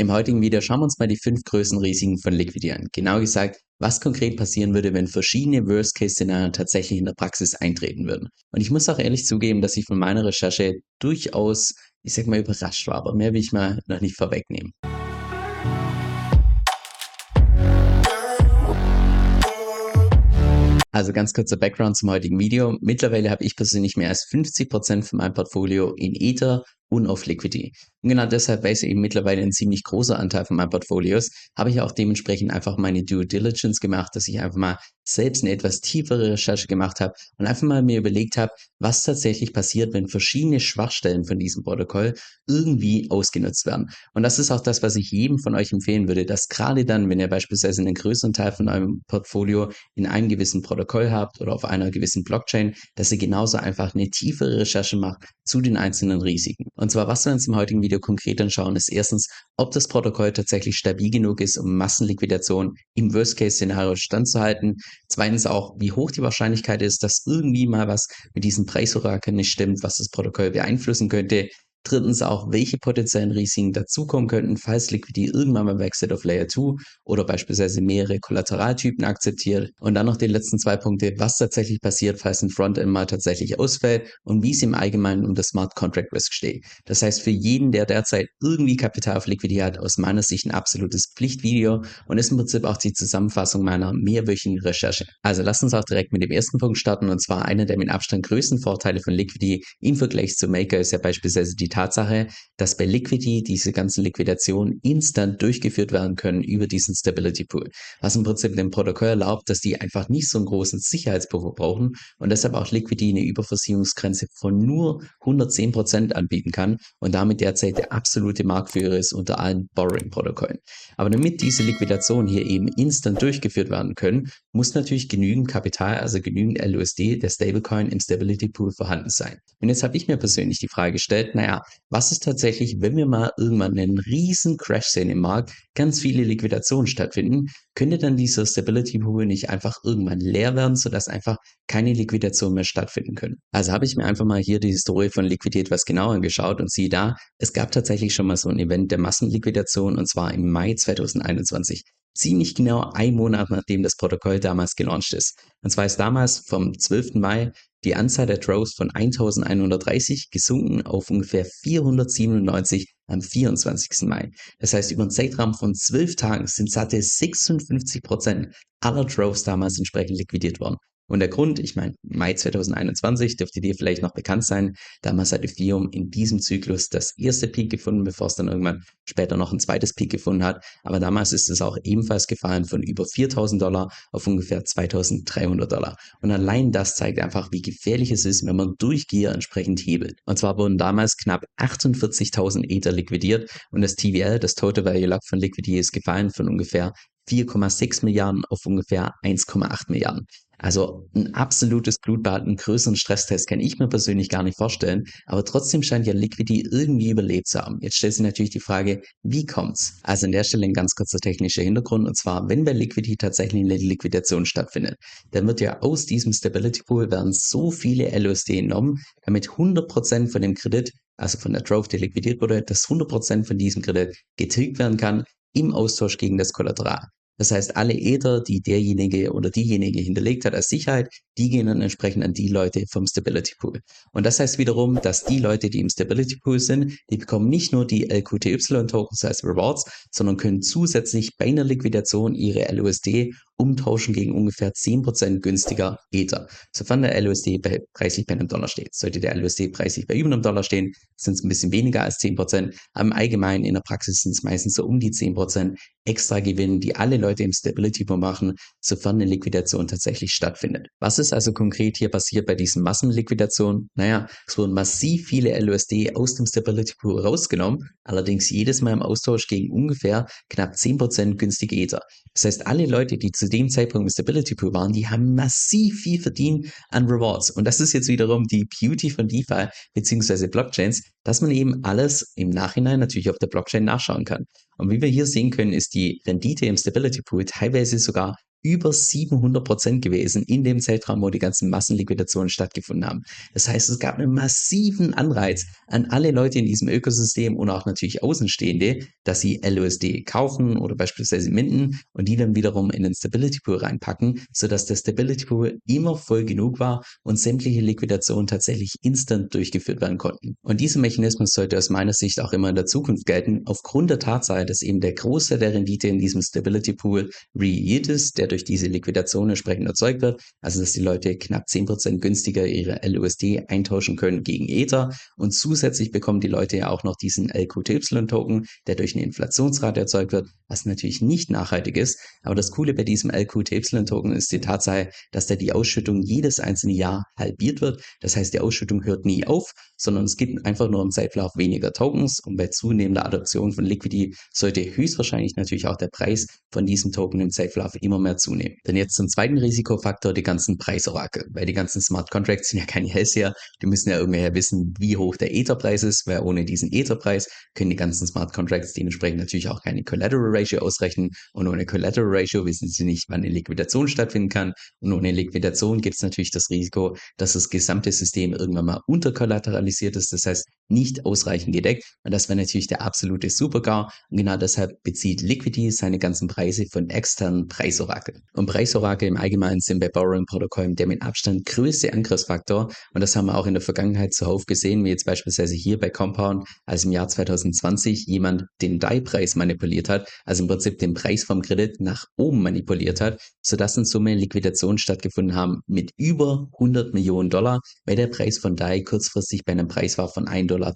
Im heutigen Video schauen wir uns mal die fünf größten Risiken von Liquidity an. Genau gesagt, was konkret passieren würde, wenn verschiedene Worst-Case-Szenarien tatsächlich in der Praxis eintreten würden. Und ich muss auch ehrlich zugeben, dass ich von meiner Recherche durchaus, ich sag mal, überrascht war, aber mehr will ich mal noch nicht vorwegnehmen. Also ganz kurzer Background zum heutigen Video. Mittlerweile habe ich persönlich mehr als 50% von meinem Portfolio in Ether und auf Liquidity. Und genau deshalb, weil es eben mittlerweile ein ziemlich großer Anteil von meinen Portfolios, habe ich auch dementsprechend einfach meine Due Diligence gemacht, dass ich einfach mal selbst eine etwas tiefere Recherche gemacht habe und einfach mal mir überlegt habe, was tatsächlich passiert, wenn verschiedene Schwachstellen von diesem Protokoll irgendwie ausgenutzt werden. Und das ist auch das, was ich jedem von euch empfehlen würde, dass gerade dann, wenn ihr beispielsweise einen größeren Teil von eurem Portfolio in einem gewissen Protokoll habt oder auf einer gewissen Blockchain, dass ihr genauso einfach eine tiefere Recherche macht zu den einzelnen Risiken. Und zwar, was wir uns im heutigen Video konkret anschauen, ist erstens, ob das Protokoll tatsächlich stabil genug ist, um Massenliquidation im Worst-Case-Szenario standzuhalten. Zweitens auch, wie hoch die Wahrscheinlichkeit ist, dass irgendwie mal was mit diesem Preishorakel nicht stimmt, was das Protokoll beeinflussen könnte. Drittens auch, welche potenziellen Risiken dazukommen könnten, falls Liquidity irgendwann mal wechselt auf Layer 2 oder beispielsweise mehrere Kollateraltypen akzeptiert. Und dann noch die letzten zwei Punkte, was tatsächlich passiert, falls ein Frontend mal tatsächlich ausfällt und wie es im Allgemeinen um das Smart Contract Risk steht. Das heißt, für jeden, der derzeit irgendwie Kapital auf Liquidity hat, aus meiner Sicht ein absolutes Pflichtvideo und ist im Prinzip auch die Zusammenfassung meiner mehrwöchigen Recherche. Also lasst uns auch direkt mit dem ersten Punkt starten und zwar einer der mit Abstand größten Vorteile von Liquidity im Vergleich zu Maker ist ja beispielsweise die Tatsache, dass bei Liquidity diese ganzen Liquidationen instant durchgeführt werden können über diesen Stability Pool, was im Prinzip dem Protokoll erlaubt, dass die einfach nicht so einen großen Sicherheitspuffer brauchen und deshalb auch Liquidity eine Überversicherungsgrenze von nur 110% anbieten kann und damit derzeit der absolute Marktführer ist unter allen Borrowing-Protokollen. Aber damit diese Liquidationen hier eben instant durchgeführt werden können, muss natürlich genügend Kapital, also genügend LUSD, der Stablecoin im Stability Pool vorhanden sein. Und jetzt habe ich mir persönlich die Frage gestellt, naja, was ist tatsächlich, wenn wir mal irgendwann einen riesen Crash sehen im Markt, ganz viele Liquidationen stattfinden, könnte dann dieser Stability Pool nicht einfach irgendwann leer werden, sodass einfach keine Liquidation mehr stattfinden können. Also habe ich mir einfach mal hier die Historie von Liquidität etwas genauer angeschaut und siehe da, es gab tatsächlich schon mal so ein Event der Massenliquidation und zwar im Mai 2021 ziemlich genau ein Monat nachdem das Protokoll damals gelauncht ist. Und zwar ist damals vom 12. Mai die Anzahl der Draws von 1130 gesunken auf ungefähr 497 am 24. Mai. Das heißt, über einen Zeitraum von zwölf Tagen sind satte 56 Prozent aller Draws damals entsprechend liquidiert worden. Und der Grund, ich meine, Mai 2021 dürfte dir vielleicht noch bekannt sein, damals hat Ethereum in diesem Zyklus das erste Peak gefunden, bevor es dann irgendwann später noch ein zweites Peak gefunden hat. Aber damals ist es auch ebenfalls gefallen von über 4000 Dollar auf ungefähr 2300 Dollar. Und allein das zeigt einfach, wie gefährlich es ist, wenn man durch Gier entsprechend hebelt. Und zwar wurden damals knapp 48.000 Ether liquidiert und das TVL, das Total Value Lock von Liquidity, ist gefallen von ungefähr 4,6 Milliarden auf ungefähr 1,8 Milliarden. Also ein absolutes Blutbad, einen größeren Stresstest kann ich mir persönlich gar nicht vorstellen, aber trotzdem scheint ja Liquidity irgendwie überlebt zu haben. Jetzt stellt sich natürlich die Frage, wie kommt's? Also an der Stelle ein ganz kurzer technischer Hintergrund und zwar, wenn bei Liquidity tatsächlich eine Liquidation stattfindet, dann wird ja aus diesem Stability Pool werden so viele LUSD entnommen, damit 100% von dem Kredit, also von der Trove, die liquidiert wurde, dass 100% von diesem Kredit getilgt werden kann im Austausch gegen das Kollateral. Das heißt, alle Ether, die derjenige oder diejenige hinterlegt hat als Sicherheit, die gehen dann entsprechend an die Leute vom Stability Pool. Und das heißt wiederum, dass die Leute, die im Stability Pool sind, die bekommen nicht nur die LQTY-Tokens als Rewards, sondern können zusätzlich bei einer Liquidation ihre LUSD umtauschen gegen ungefähr 10% günstiger Ether. Sofern der LUSD bei, preislich bei einem Dollar steht. Sollte der LUSD preislich bei über einem Dollar stehen, sind es ein bisschen weniger als 10%. Aber im Allgemeinen in der Praxis sind es meistens so um die 10% extra Gewinn, die alle Leute im Stability Pool machen, sofern eine Liquidation tatsächlich stattfindet. Was ist also konkret hier passiert bei diesen Massenliquidationen? Naja, es wurden massiv viele LUSD aus dem Stability Pool rausgenommen, allerdings jedes Mal im Austausch gegen ungefähr knapp 10% günstige Ether. Das heißt, alle Leute, die zu dem Zeitpunkt im Stability Pool waren, die haben massiv viel verdient an Rewards. Und das ist jetzt wiederum die Beauty von DeFi bzw. Blockchains, dass man eben alles im Nachhinein natürlich auf der Blockchain nachschauen kann. Und wie wir hier sehen können, ist die Rendite im Stability Pool teilweise sogar über 700 Prozent gewesen in dem Zeitraum, wo die ganzen Massenliquidationen stattgefunden haben. Das heißt, es gab einen massiven Anreiz an alle Leute in diesem Ökosystem und auch natürlich Außenstehende, dass sie LUSD kaufen oder beispielsweise minden und die dann wiederum in den Stability Pool reinpacken, sodass der Stability Pool immer voll genug war und sämtliche Liquidationen tatsächlich instant durchgeführt werden konnten. Und dieser Mechanismus sollte aus meiner Sicht auch immer in der Zukunft gelten, aufgrund der Tatsache, dass eben der Großteil der Rendite in diesem Stability Pool Re-Yield ist, der durch diese Liquidation entsprechend erzeugt wird. Also dass die Leute knapp 10% günstiger ihre LUSD eintauschen können gegen Ether. Und zusätzlich bekommen die Leute ja auch noch diesen LQTY-Token, der durch eine Inflationsrate erzeugt wird, was natürlich nicht nachhaltig ist. Aber das Coole bei diesem LQTY-Token ist die Tatsache, dass da die Ausschüttung jedes einzelne Jahr halbiert wird. Das heißt, die Ausschüttung hört nie auf, sondern es gibt einfach nur im Zeitverlauf weniger Tokens und bei zunehmender Adoption von Liquidity sollte höchstwahrscheinlich natürlich auch der Preis von diesem Token im Zeitverlauf immer mehr zunehmen. Denn jetzt zum zweiten Risikofaktor, die ganzen Preisorakel, weil die ganzen Smart Contracts sind ja keine Hellseher, die müssen ja irgendwer wissen, wie hoch der Etherpreis ist, weil ohne diesen Etherpreis können die ganzen Smart Contracts dementsprechend natürlich auch keine Collateral Ratio ausrechnen. Und ohne Collateral Ratio wissen sie nicht, wann eine Liquidation stattfinden kann. Und ohne Liquidation gibt es natürlich das Risiko, dass das gesamte System irgendwann mal unterkollateralisiert ist, das heißt nicht ausreichend gedeckt. Und das wäre natürlich der absolute Supergar und genau deshalb bezieht Liquidity seine ganzen Preise von externen Preisorakeln. Und Preisorakel im Allgemeinen sind bei Borrowing-Protokollen der mit Abstand größte Angriffsfaktor. Und das haben wir auch in der Vergangenheit zuhauf gesehen, wie jetzt beispielsweise hier bei Compound, als im Jahr 2020 jemand den DAI-Preis manipuliert hat, also im Prinzip den Preis vom Kredit nach oben manipuliert hat, sodass in Summe Liquidationen stattgefunden haben mit über 100 Millionen Dollar, weil der Preis von DAI kurzfristig bei einem Preis war von 1,30 Dollar.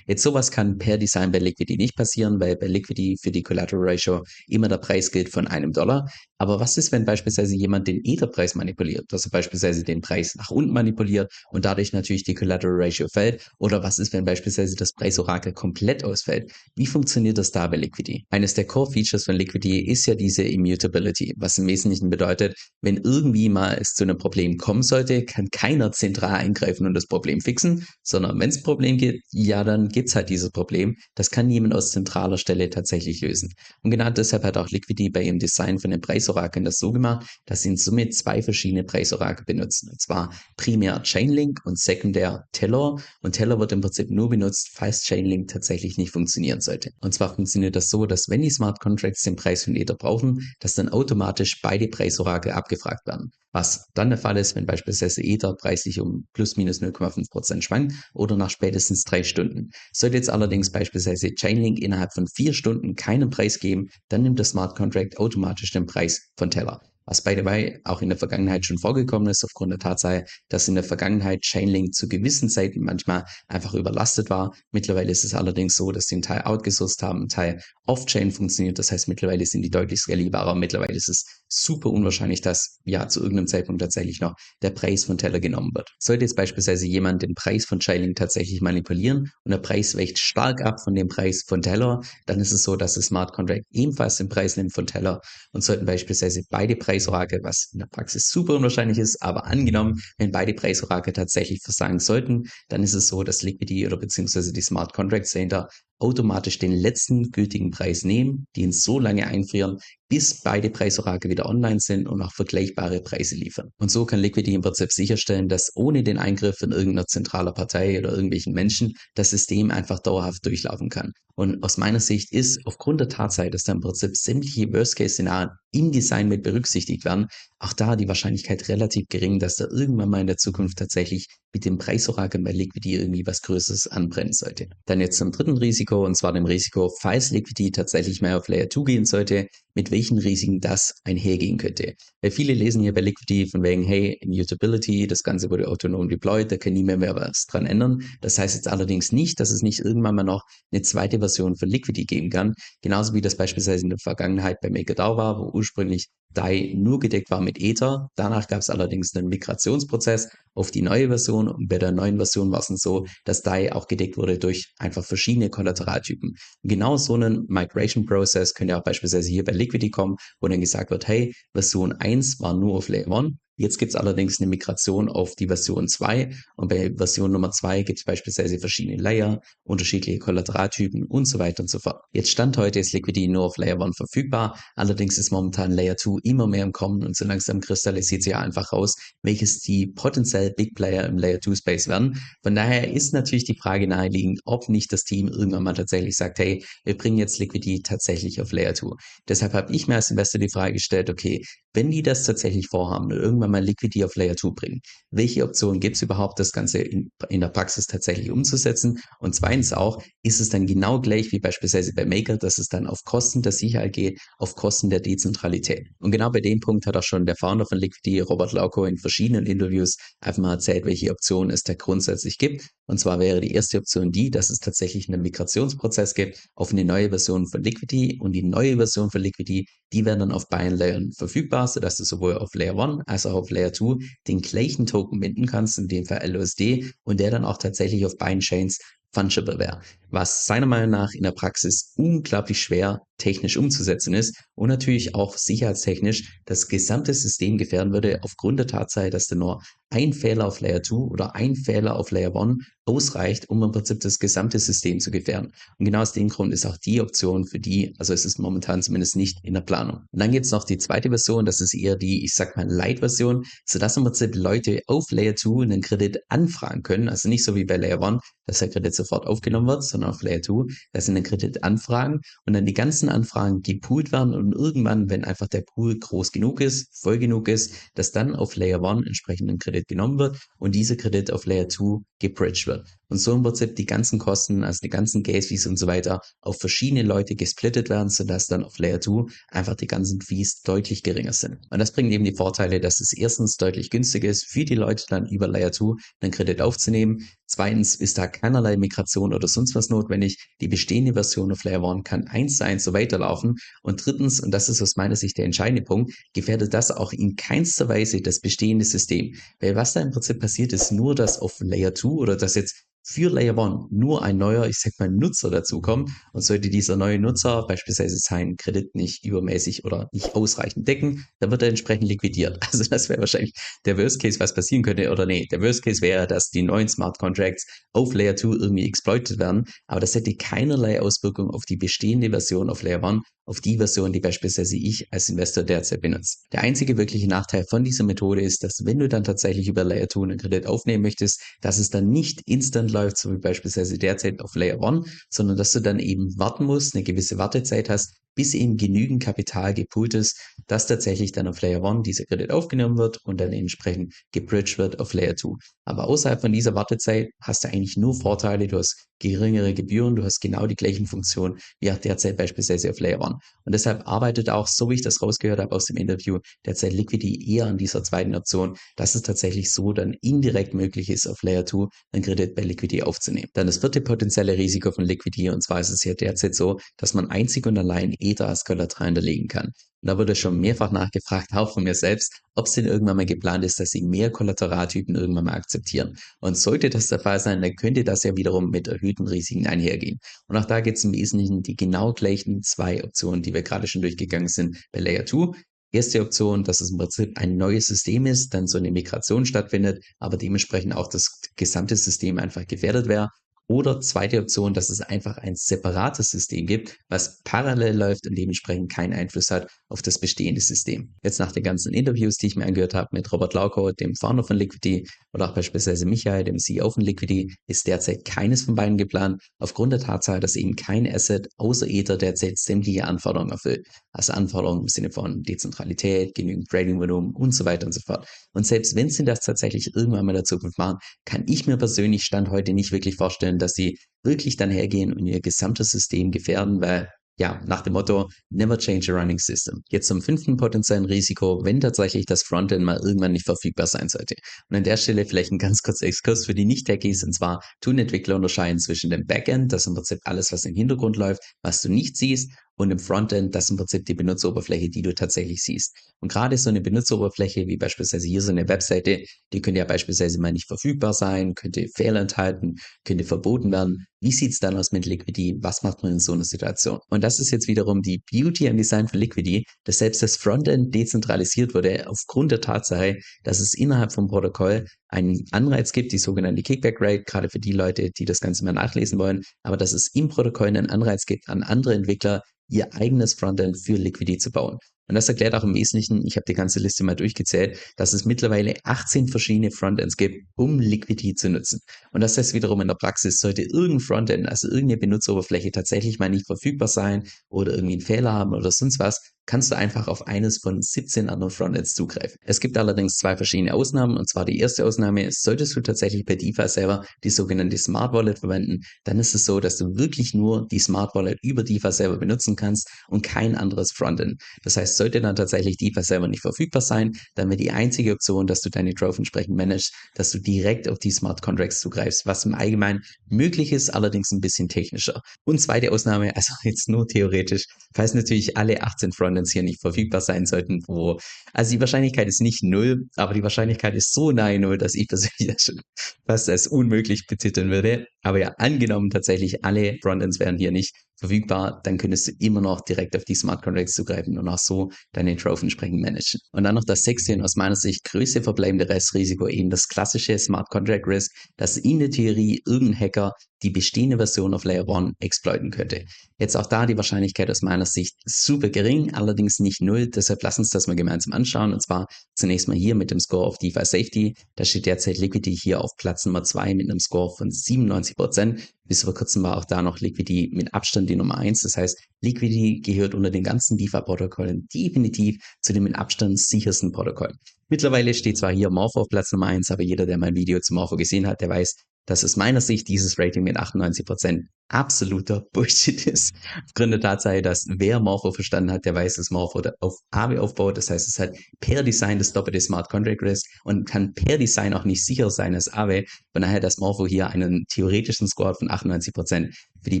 Jetzt sowas kann per Design bei Liquidity nicht passieren, weil bei Liquidity für die Collateral Ratio immer der Preis gilt von einem Dollar. Aber was ist, wenn beispielsweise jemand den Etherpreis manipuliert, also beispielsweise den Preis nach unten manipuliert und dadurch natürlich die Collateral Ratio fällt? Oder was ist, wenn beispielsweise das Preisorakel komplett ausfällt? Wie funktioniert das da bei Liquidity? Eines der Core Features von Liquidity ist ja diese Immutability, was im Wesentlichen bedeutet, wenn irgendwie mal es zu einem Problem kommen sollte, kann keiner zentral eingreifen und das Problem fixen, sondern wenn es ein Problem gibt, ja, dann gibt es halt dieses Problem. Das kann niemand aus zentraler Stelle tatsächlich lösen. Und genau deshalb hat auch Liquidity bei ihrem Design von den Preis Preisorakeln das so gemacht, dass sie in Summe zwei verschiedene Preisorakel benutzen. Und zwar primär Chainlink und sekundär Teller. Und Teller wird im Prinzip nur benutzt, falls Chainlink tatsächlich nicht funktionieren sollte. Und zwar funktioniert das so, dass wenn die Smart Contracts den Preis von Ether brauchen, dass dann automatisch beide Preisorakel abgefragt werden. Was dann der Fall ist, wenn beispielsweise Ether preislich um plus minus 0,5% schwankt oder nach spätestens drei Stunden. Sollte jetzt allerdings beispielsweise Chainlink innerhalb von vier Stunden keinen Preis geben, dann nimmt der Smart Contract automatisch den Preis von Teller was by the way auch in der Vergangenheit schon vorgekommen ist, aufgrund der Tatsache, dass in der Vergangenheit Chainlink zu gewissen Zeiten manchmal einfach überlastet war. Mittlerweile ist es allerdings so, dass sie einen Teil outgesourced haben, ein Teil off-chain funktioniert. Das heißt, mittlerweile sind die deutlich skalierbarer. Mittlerweile ist es super unwahrscheinlich, dass ja zu irgendeinem Zeitpunkt tatsächlich noch der Preis von Teller genommen wird. Sollte jetzt beispielsweise jemand den Preis von Chainlink tatsächlich manipulieren und der Preis weicht stark ab von dem Preis von Teller, dann ist es so, dass der Smart Contract ebenfalls den Preis nimmt von Teller und sollten beispielsweise beide Preisorakel, was in der Praxis super unwahrscheinlich ist, aber angenommen, wenn beide Preisorakel tatsächlich versagen sollten, dann ist es so, dass Liquidity oder beziehungsweise die Smart Contracts dahinter automatisch den letzten gültigen Preis nehmen, den so lange einfrieren, bis beide Preisorakel wieder online sind und auch vergleichbare Preise liefern. Und so kann Liquidity im Prinzip sicherstellen, dass ohne den Eingriff von irgendeiner zentraler Partei oder irgendwelchen Menschen das System einfach dauerhaft durchlaufen kann. Und aus meiner Sicht ist aufgrund der Tatsache, dass da im Prinzip sämtliche Worst-Case-Szenarien im Design mit berücksichtigt werden, auch da die Wahrscheinlichkeit relativ gering, dass da irgendwann mal in der Zukunft tatsächlich mit dem Preisorakel bei Liquidity irgendwie was Größeres anbrennen sollte. Dann jetzt zum dritten Risiko, und zwar dem Risiko, falls Liquidity tatsächlich mal auf Layer 2 gehen sollte, mit welchen Risiken das einhergehen könnte. Weil viele lesen hier bei Liquidity von wegen, hey, Immutability, das Ganze wurde autonom deployed, da kann niemand mehr was dran ändern. Das heißt jetzt allerdings nicht, dass es nicht irgendwann mal noch eine zweite Version von Liquidity geben kann. Genauso wie das beispielsweise in der Vergangenheit bei MakerDAO war, wo ursprünglich DAI nur gedeckt war mit Ether. Danach gab es allerdings einen Migrationsprozess auf die neue Version und bei der neuen Version war es dann so, dass DAI auch gedeckt wurde durch einfach verschiedene Kollateraltypen. Genau so einen Migration Process könnt ihr auch beispielsweise hier bei Liquidity kommen, wo dann gesagt wird, hey, Version 1 war nur auf Layer 1, Jetzt gibt es allerdings eine Migration auf die Version 2 und bei Version Nummer 2 gibt es beispielsweise verschiedene Layer, unterschiedliche Kollateraltypen und so weiter und so fort. Jetzt Stand heute ist Liquidity nur auf Layer 1 verfügbar, allerdings ist momentan Layer 2 immer mehr im Kommen und so langsam kristallisiert sich ja einfach raus, welches die potenziell Big Player im Layer 2 Space werden. Von daher ist natürlich die Frage naheliegend, ob nicht das Team irgendwann mal tatsächlich sagt, hey, wir bringen jetzt Liquidity tatsächlich auf Layer 2. Deshalb habe ich mir als Investor die Frage gestellt, okay, wenn die das tatsächlich vorhaben, irgendwann mal Liquidity auf Layer 2 bringen, welche Optionen gibt es überhaupt, das Ganze in, in der Praxis tatsächlich umzusetzen? Und zweitens auch, ist es dann genau gleich wie beispielsweise bei Maker, dass es dann auf Kosten der Sicherheit geht, auf Kosten der Dezentralität? Und genau bei dem Punkt hat auch schon der Founder von Liquidity, Robert Lauko, in verschiedenen Interviews einfach mal erzählt, welche Optionen es da grundsätzlich gibt. Und zwar wäre die erste Option die, dass es tatsächlich einen Migrationsprozess gibt auf eine neue Version von Liquidity und die neue Version von Liquidity, die werden dann auf beiden Layern verfügbar, sodass du sowohl auf Layer 1 als auch auf Layer 2 den gleichen Token binden kannst, in dem Fall LOSD, und der dann auch tatsächlich auf beiden Chains fungible wäre, was seiner Meinung nach in der Praxis unglaublich schwer technisch umzusetzen ist und natürlich auch sicherheitstechnisch das gesamte System gefährden würde aufgrund der Tatsache, dass da nur ein Fehler auf Layer 2 oder ein Fehler auf Layer 1 ausreicht, um im Prinzip das gesamte System zu gefährden. Und genau aus dem Grund ist auch die Option für die, also es ist momentan zumindest nicht in der Planung. Und dann gibt es noch die zweite Version, das ist eher die, ich sag mal, Light-Version, sodass im Prinzip Leute auf Layer 2 einen Kredit anfragen können, also nicht so wie bei Layer 1, dass der Kredit sofort aufgenommen wird, sondern auf Layer 2, dass sie einen Kredit anfragen und dann die ganzen Anfragen gepoolt werden und irgendwann, wenn einfach der Pool groß genug ist, voll genug ist, dass dann auf Layer 1 entsprechend ein Kredit genommen wird und dieser Kredit auf Layer 2 gebridged wird. Und so im Prinzip die ganzen Kosten, also die ganzen Gas Fees und so weiter, auf verschiedene Leute gesplittet werden, sodass dann auf Layer 2 einfach die ganzen Fees deutlich geringer sind. Und das bringt eben die Vorteile, dass es erstens deutlich günstiger ist, für die Leute dann über Layer 2 einen Kredit aufzunehmen. Zweitens ist da keinerlei Migration oder sonst was notwendig. Die bestehende Version auf Layer 1 kann eins zu eins so weiterlaufen. Und drittens, und das ist aus meiner Sicht der entscheidende Punkt, gefährdet das auch in keinster Weise das bestehende System. Weil was da im Prinzip passiert, ist nur, dass auf Layer 2 oder dass jetzt für Layer One nur ein neuer, ich sag mal, Nutzer dazukommt und sollte dieser neue Nutzer beispielsweise seinen Kredit nicht übermäßig oder nicht ausreichend decken, dann wird er entsprechend liquidiert. Also das wäre wahrscheinlich der Worst Case, was passieren könnte. Oder nee, der Worst Case wäre, dass die neuen Smart Contracts auf Layer 2 irgendwie exploited werden. Aber das hätte keinerlei Auswirkung auf die bestehende Version auf Layer 1 auf die Version, die beispielsweise ich als Investor derzeit benutze. Der einzige wirkliche Nachteil von dieser Methode ist, dass wenn du dann tatsächlich über Layer 2 einen Kredit aufnehmen möchtest, dass es dann nicht instant läuft, so wie beispielsweise derzeit auf Layer 1, sondern dass du dann eben warten musst, eine gewisse Wartezeit hast, bis eben genügend Kapital gepoolt ist, dass tatsächlich dann auf Layer 1 dieser Kredit aufgenommen wird und dann entsprechend gebridged wird auf Layer 2. Aber außerhalb von dieser Wartezeit hast du eigentlich nur Vorteile. Du hast geringere Gebühren, du hast genau die gleichen Funktionen wie auch derzeit beispielsweise auf Layer 1. Und deshalb arbeitet auch, so wie ich das rausgehört habe aus dem Interview, derzeit Liquidity eher an dieser zweiten Option, dass es tatsächlich so dann indirekt möglich ist, auf Layer 2 einen Kredit bei Liquidity aufzunehmen. Dann das vierte potenzielle Risiko von Liquidity, und zwar ist es ja derzeit so, dass man einzig und allein Ether als Kollateral hinterlegen kann. Und da wurde schon mehrfach nachgefragt, auch von mir selbst, ob es denn irgendwann mal geplant ist, dass sie mehr Kollateraltypen irgendwann mal akzeptieren. Und sollte das der Fall sein, dann könnte das ja wiederum mit erhöhten Risiken einhergehen. Und auch da gibt es im Wesentlichen die genau gleichen zwei Optionen, die wir gerade schon durchgegangen sind bei Layer 2. Erste Option, dass es im Prinzip ein neues System ist, dann so eine Migration stattfindet, aber dementsprechend auch das gesamte System einfach gefährdet wäre. Oder zweite Option, dass es einfach ein separates System gibt, was parallel läuft und dementsprechend keinen Einfluss hat auf das bestehende System. Jetzt nach den ganzen Interviews, die ich mir angehört habe mit Robert Lauko, dem Founder von Liquidity, oder auch beispielsweise Michael, dem CEO von Liquidity, ist derzeit keines von beiden geplant, aufgrund der Tatsache, dass eben kein Asset außer Ether derzeit sämtliche Anforderungen erfüllt. Also Anforderungen im Sinne von Dezentralität, genügend Trading-Volumen und so weiter und so fort. Und selbst wenn sie das tatsächlich irgendwann mal in der Zukunft machen, kann ich mir persönlich Stand heute nicht wirklich vorstellen, können, dass sie wirklich dann hergehen und ihr gesamtes System gefährden, weil ja, nach dem Motto, never change a running system. Jetzt zum fünften potenziellen Risiko, wenn tatsächlich das Frontend mal irgendwann nicht verfügbar sein sollte. Und an der Stelle vielleicht ein ganz kurzer Exkurs für die Nicht-Techies, und zwar tun Entwickler unterscheiden zwischen dem Backend, das im Prinzip alles, was im Hintergrund läuft, was du nicht siehst, und im Frontend, das ist im Prinzip die Benutzeroberfläche, die du tatsächlich siehst. Und gerade so eine Benutzeroberfläche, wie beispielsweise hier so eine Webseite, die könnte ja beispielsweise mal nicht verfügbar sein, könnte Fehler enthalten, könnte verboten werden. wie sieht's dann aus mit Liquidity? Was macht man in so einer Situation? Und das ist jetzt wiederum die Beauty and Design von Liquidity, dass selbst das Frontend dezentralisiert wurde aufgrund der Tatsache, dass es innerhalb vom Protokoll einen Anreiz gibt, die sogenannte Kickback Rate, gerade für die Leute, die das Ganze mal nachlesen wollen, aber dass es im Protokoll einen Anreiz gibt, an andere Entwickler ihr eigenes Frontend für Liquidity zu bauen. Und das erklärt auch im Wesentlichen, ich habe die ganze Liste mal durchgezählt, dass es mittlerweile 18 verschiedene Frontends gibt, um Liquidity zu nutzen. Und das heißt wiederum in der Praxis, sollte irgendein Frontend, also irgendeine Benutzeroberfläche tatsächlich mal nicht verfügbar sein oder irgendwie einen Fehler haben oder sonst was, kannst du einfach auf eines von 17 anderen Frontends zugreifen. Es gibt allerdings zwei verschiedene Ausnahmen und zwar die erste Ausnahme solltest du tatsächlich bei DeFi selber die sogenannte Smart Wallet verwenden, dann ist es so, dass du wirklich nur die Smart Wallet über DeFi selber benutzen kannst und kein anderes Frontend. Das heißt, sollte dann tatsächlich DeFi selber nicht verfügbar sein, dann wäre die einzige Option, dass du deine Trove entsprechend managst, dass du direkt auf die Smart Contracts zugreifst, was im Allgemeinen möglich ist, allerdings ein bisschen technischer. Und zweite Ausnahme, also jetzt nur theoretisch, falls natürlich alle 18 Frontends hier nicht verfügbar sein sollten, wo, also die Wahrscheinlichkeit ist nicht null, aber die Wahrscheinlichkeit ist so nahe null, dass ich persönlich das schon fast als unmöglich betiteln würde. Aber ja, angenommen tatsächlich alle Frontends wären hier nicht verfügbar, dann könntest du immer noch direkt auf die Smart Contracts zugreifen und auch so deine Trove entsprechend managen. Und dann noch das sechste und aus meiner Sicht größte verbleibende Restrisiko, eben das klassische Smart Contract Risk, dass in der Theorie irgendein Hacker die bestehende Version auf Layer 1 exploiten könnte. Jetzt auch da die Wahrscheinlichkeit aus meiner Sicht super gering, allerdings nicht null, deshalb lass uns das mal gemeinsam anschauen und zwar zunächst mal hier mit dem Score auf DeFi Safety. Da steht derzeit Liquidity hier auf Platz Nummer 2 mit einem Score von 97%. Bis vor kurzem war auch da noch Liquidity mit Abstand die Nummer 1. Das heißt, Liquidity gehört unter den ganzen DeFi-Protokollen definitiv zu den mit Abstand sichersten Protokollen. Mittlerweile steht zwar hier Morpho auf Platz Nummer 1, aber jeder, der mein Video zu Morpho gesehen hat, der weiß, dass aus meiner Sicht dieses Rating mit 98% absoluter Bullshit ist. Aufgrund der Tatsache, dass wer Morpho verstanden hat, der weiß, dass Morpho auf Aave aufbaut. Das heißt, es hat per Design das doppelte Smart Contract Risk und kann per Design auch nicht sicher sein als Aave. Von daher, dass Morpho hier einen theoretischen Score von 98% für die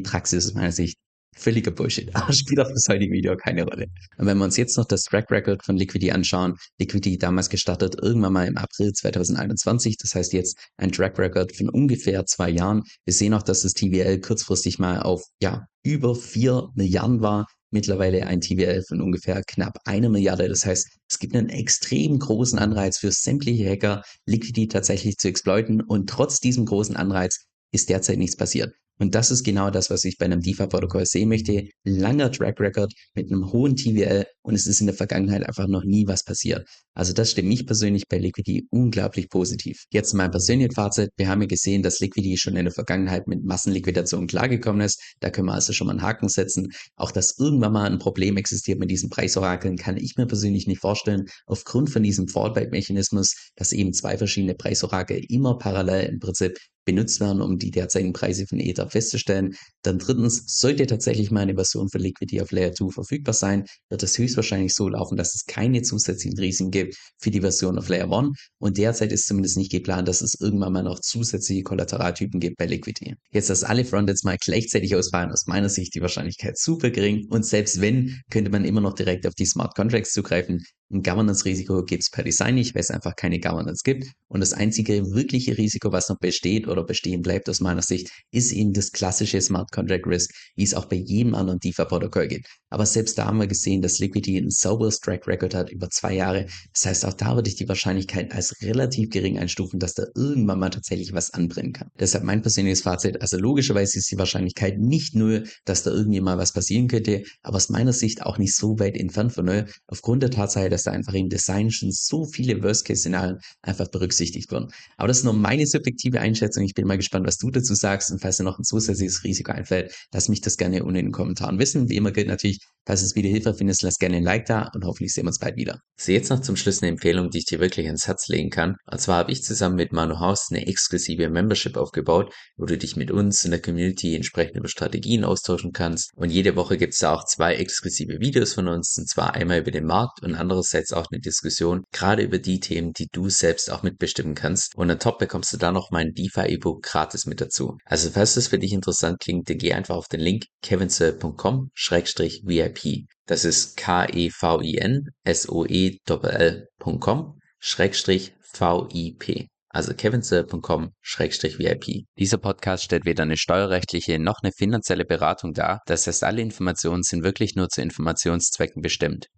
Praxis aus meiner Sicht Völliger Bullshit. Aber spielt auf das heutige Video keine Rolle. Und wenn wir uns jetzt noch das Track Record von Liquidity anschauen, Liquidity damals gestartet irgendwann mal im April 2021, das heißt jetzt ein Track Record von ungefähr zwei Jahren. Wir sehen auch, dass das TVL kurzfristig mal auf, ja, über vier Milliarden war. Mittlerweile ein TVL von ungefähr knapp eine Milliarde. Das heißt, es gibt einen extrem großen Anreiz für sämtliche Hacker, Liquidity tatsächlich zu exploiten. Und trotz diesem großen Anreiz ist derzeit nichts passiert. Und das ist genau das, was ich bei einem DeFi-Protokoll sehen möchte. Langer Track Record mit einem hohen TVL und es ist in der Vergangenheit einfach noch nie was passiert. Also das stimmt mich persönlich bei Liquidity unglaublich positiv. Jetzt mein persönliches Fazit. Wir haben ja gesehen, dass Liquidity schon in der Vergangenheit mit Massenliquidation klargekommen ist. Da können wir also schon mal einen Haken setzen. Auch dass irgendwann mal ein Problem existiert mit diesen Preisorakeln, kann ich mir persönlich nicht vorstellen. Aufgrund von diesem Fallback-Mechanismus, dass eben zwei verschiedene Preisorakel immer parallel im Prinzip benutzt werden, um die derzeitigen Preise von Ether festzustellen. Dann drittens, sollte tatsächlich mal eine Version für Liquidity auf Layer 2 verfügbar sein, wird es höchstwahrscheinlich so laufen, dass es keine zusätzlichen Risiken gibt für die Version auf Layer 1. Und derzeit ist zumindest nicht geplant, dass es irgendwann mal noch zusätzliche Kollateraltypen gibt bei Liquidity. Jetzt, dass alle Frontends mal gleichzeitig ausfallen, aus meiner Sicht die Wahrscheinlichkeit super gering. Und selbst wenn, könnte man immer noch direkt auf die Smart Contracts zugreifen. Ein Governance-Risiko gibt es per Design nicht, weil es einfach keine Governance gibt. Und das einzige wirkliche Risiko, was noch besteht oder bestehen bleibt aus meiner Sicht, ist eben das klassische Smart Contract Risk, wie es auch bei jedem anderen DeFi-Protokoll gibt. Aber selbst da haben wir gesehen, dass Liquidity ein sauberes Track Record hat über zwei Jahre. Das heißt, auch da würde ich die Wahrscheinlichkeit als relativ gering einstufen, dass da irgendwann mal tatsächlich was anbrennen kann. Deshalb mein persönliches Fazit, also logischerweise ist die Wahrscheinlichkeit nicht null, dass da irgendwie mal was passieren könnte, aber aus meiner Sicht auch nicht so weit entfernt von null, aufgrund der Tatsache, dass da einfach im Design schon so viele Worst-Case-Szenarien einfach berücksichtigt wurden. Aber das ist nur meine subjektive Einschätzung. Ich bin mal gespannt, was du dazu sagst. Und falls dir noch ein zusätzliches Risiko einfällt, lass mich das gerne unten in den Kommentaren wissen. Wie immer gilt natürlich, falls du das Video hilfreich findest, lass gerne ein Like da und hoffentlich sehen wir uns bald wieder. So, jetzt noch zum Schluss eine Empfehlung, die ich dir wirklich ans Herz legen kann. Und zwar habe ich zusammen mit Manu Haus eine exklusive Membership aufgebaut, wo du dich mit uns in der Community entsprechend über Strategien austauschen kannst. Und jede Woche gibt es da auch zwei exklusive Videos von uns, und zwar einmal über den Markt und andererseits auch eine Diskussion, gerade über die Themen, die du selbst auch mitbestimmen kannst. Und on top bekommst du da noch mein DeFi-E-Book gratis mit dazu. Also falls das für dich interessant klingt, dann geh einfach auf den Link kevinsoe.com-vip. Das ist K-E-V-I-N-S-O-E-L.com-VIP. also kevinsoe.com-vip. Dieser Podcast stellt weder eine steuerrechtliche noch eine finanzielle Beratung dar. Das heißt, alle Informationen sind wirklich nur zu Informationszwecken bestimmt.